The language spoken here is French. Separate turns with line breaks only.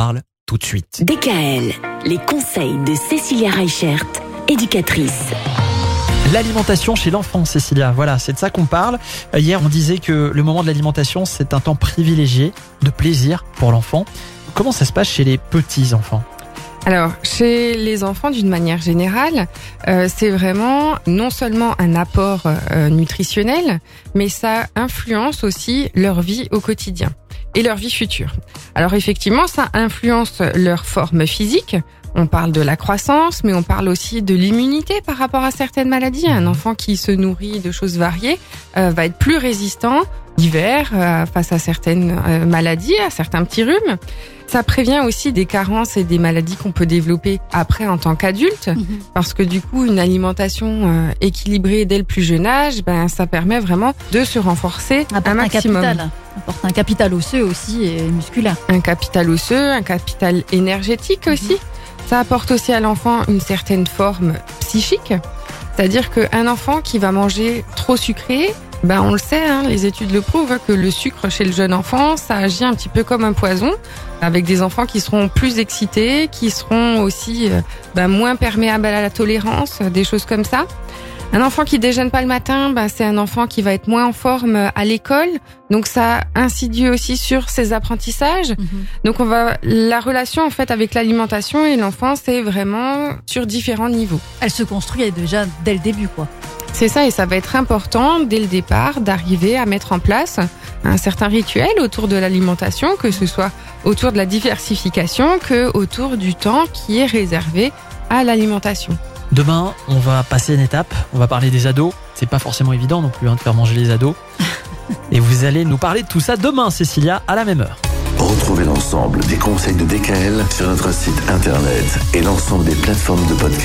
parle tout de suite.
DKL, les conseils de Cécilia Reichert, éducatrice.
L'alimentation chez l'enfant, Cécilia, voilà, c'est de ça qu'on parle. Euh, Hier, on disait que le moment de l'alimentation, c'est un temps privilégié de plaisir pour l'enfant. Comment ça se passe chez les petits enfants
Alors, chez les enfants, d'une manière générale, euh, c'est vraiment non seulement un apport euh, nutritionnel, mais ça influence aussi leur vie au quotidien et leur vie future. Alors effectivement, ça influence leur forme physique. On parle de la croissance, mais on parle aussi de l'immunité par rapport à certaines maladies. Un enfant qui se nourrit de choses variées euh, va être plus résistant l'hiver euh, face à certaines euh, maladies, à certains petits rhumes. Ça prévient aussi des carences et des maladies qu'on peut développer après en tant qu'adulte,
Mhm.
parce que du coup, une alimentation euh, équilibrée dès le plus jeune âge, ben ça permet vraiment de se renforcer un
Apporte un
maximum.
capital. Apporte un capital osseux aussi et musculaire.
un capital osseux, un capital énergétique aussi. Ça apporte aussi à l'enfant une certaine forme psychique. C'est-à-dire qu'un enfant qui va manger trop sucré, ben on le sait, hein, les études le prouvent, hein, que le sucre chez le jeune enfant, ça agit un petit peu comme un poison, avec des enfants qui seront plus excités, qui seront aussi euh, ben, moins perméables à la tolérance, des choses comme ça. Un enfant qui déjeune pas le matin, ben, c'est un enfant qui va être moins en forme à l'école, donc ça insidie aussi sur ses apprentissages. Donc on va la relation en fait avec l'alimentation et l'enfant, c'est vraiment sur différents niveaux.
Elle se construit déjà dès le début, quoi.
C'est ça et ça va être important dès le départ d'arriver à mettre en place un certain rituel autour de l'alimentation, que ce soit autour de la diversification que autour du temps qui est réservé à l'alimentation.
Demain, on va passer une étape, on va parler des ados. C'est pas forcément évident non plus hein, de faire manger les ados. Et vous allez nous parler de tout ça demain, Cécilia, à la même heure.
Retrouvez l'ensemble des conseils de DKL sur notre site internet et l'ensemble des plateformes de podcast.